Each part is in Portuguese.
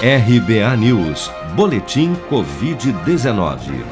RBA News, Boletim Covid-19.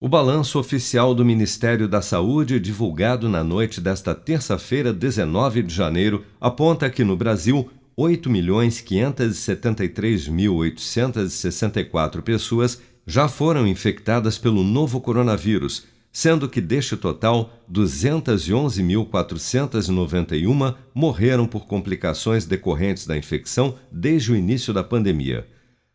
O balanço oficial do Ministério da Saúde, divulgado na noite desta terça-feira, 19 de janeiro, aponta que no Brasil 8.573.864 pessoas já foram infectadas pelo novo coronavírus, sendo que deste total, 211.491 morreram por complicações decorrentes da infecção desde o início da pandemia.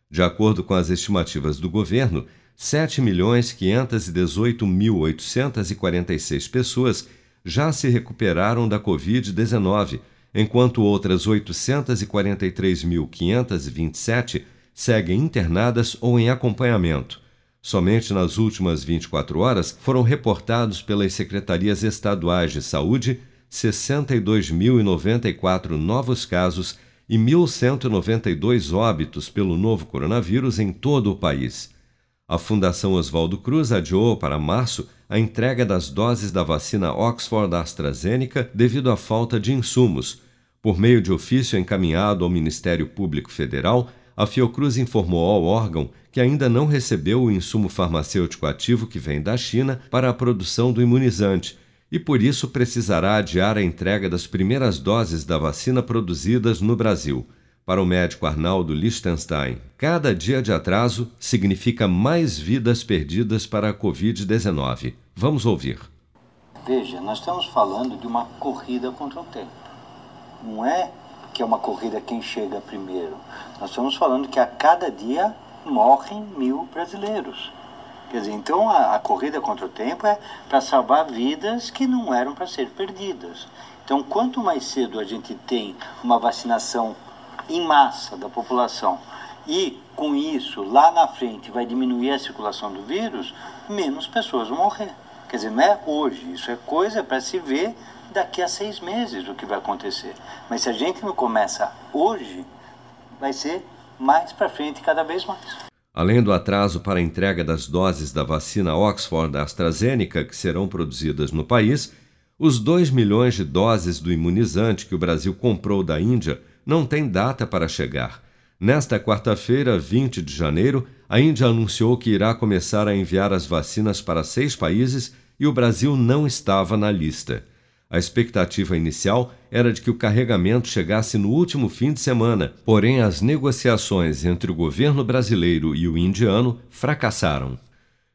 De acordo com as estimativas do governo, 7.518.846 pessoas já se recuperaram da Covid-19, enquanto outras 843.527 seguem internadas ou em acompanhamento. Somente nas últimas 24 horas foram reportados pelas secretarias estaduais de saúde 62.094 novos casos e 1.192 óbitos pelo novo coronavírus em todo o país. A Fundação Oswaldo Cruz adiou para março a entrega das doses da vacina Oxford AstraZeneca devido à falta de insumos. Por meio de ofício encaminhado ao Ministério Público Federal, a Fiocruz informou ao órgão que ainda não recebeu o insumo farmacêutico ativo que vem da China para a produção do imunizante e por isso precisará adiar a entrega das primeiras doses da vacina produzidas no Brasil. Para o médico Arnaldo Liechtenstein, cada dia de atraso significa mais vidas perdidas para a Covid-19. Vamos ouvir. Veja, nós estamos falando de uma corrida contra o tempo. Não é que é uma corrida quem chega primeiro. Nós estamos falando que a cada dia morrem mil brasileiros. Quer dizer, então a, a corrida contra o tempo é para salvar vidas que não eram para ser perdidas. Então, quanto mais cedo a gente tem uma vacinação em massa da população e com isso lá na frente vai diminuir a circulação do vírus, menos pessoas vão morrer. Quer dizer, não é hoje, isso é coisa para se ver daqui a seis meses o que vai acontecer. Mas se a gente não começa hoje, vai ser mais para frente cada vez mais. Além do atraso para a entrega das doses da vacina Oxford AstraZeneca que serão produzidas no país, os 2 milhões de doses do imunizante que o Brasil comprou da Índia não têm data para chegar. Nesta quarta-feira, 20 de janeiro, a Índia anunciou que irá começar a enviar as vacinas para seis países e o Brasil não estava na lista. A expectativa inicial era de que o carregamento chegasse no último fim de semana, porém as negociações entre o governo brasileiro e o indiano fracassaram.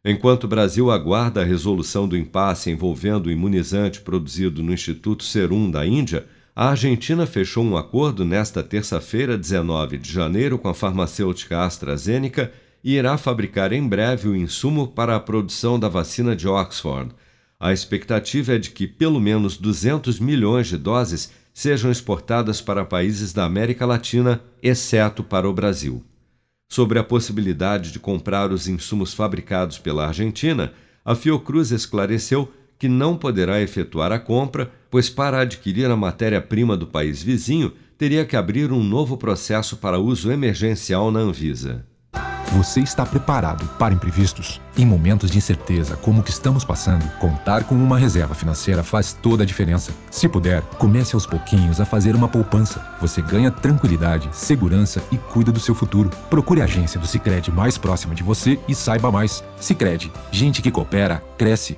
Enquanto o Brasil aguarda a resolução do impasse envolvendo o imunizante produzido no Instituto Serum da Índia, a Argentina fechou um acordo nesta terça-feira, 19 de janeiro, com a farmacêutica AstraZeneca e irá fabricar em breve o insumo para a produção da vacina de Oxford. A expectativa é de que pelo menos 200 milhões de doses sejam exportadas para países da América Latina, exceto para o Brasil. Sobre a possibilidade de comprar os insumos fabricados pela Argentina, a Fiocruz esclareceu que não poderá efetuar a compra, pois para adquirir a matéria-prima do país vizinho teria que abrir um novo processo para uso emergencial na Anvisa. Você está preparado para imprevistos? Em momentos de incerteza como o que estamos passando, contar com uma reserva financeira faz toda a diferença. Se puder, comece aos pouquinhos a fazer uma poupança. Você ganha tranquilidade, segurança e cuida do seu futuro. Procure a agência do Sicredi mais próxima de você e saiba mais. Sicredi, gente que coopera cresce.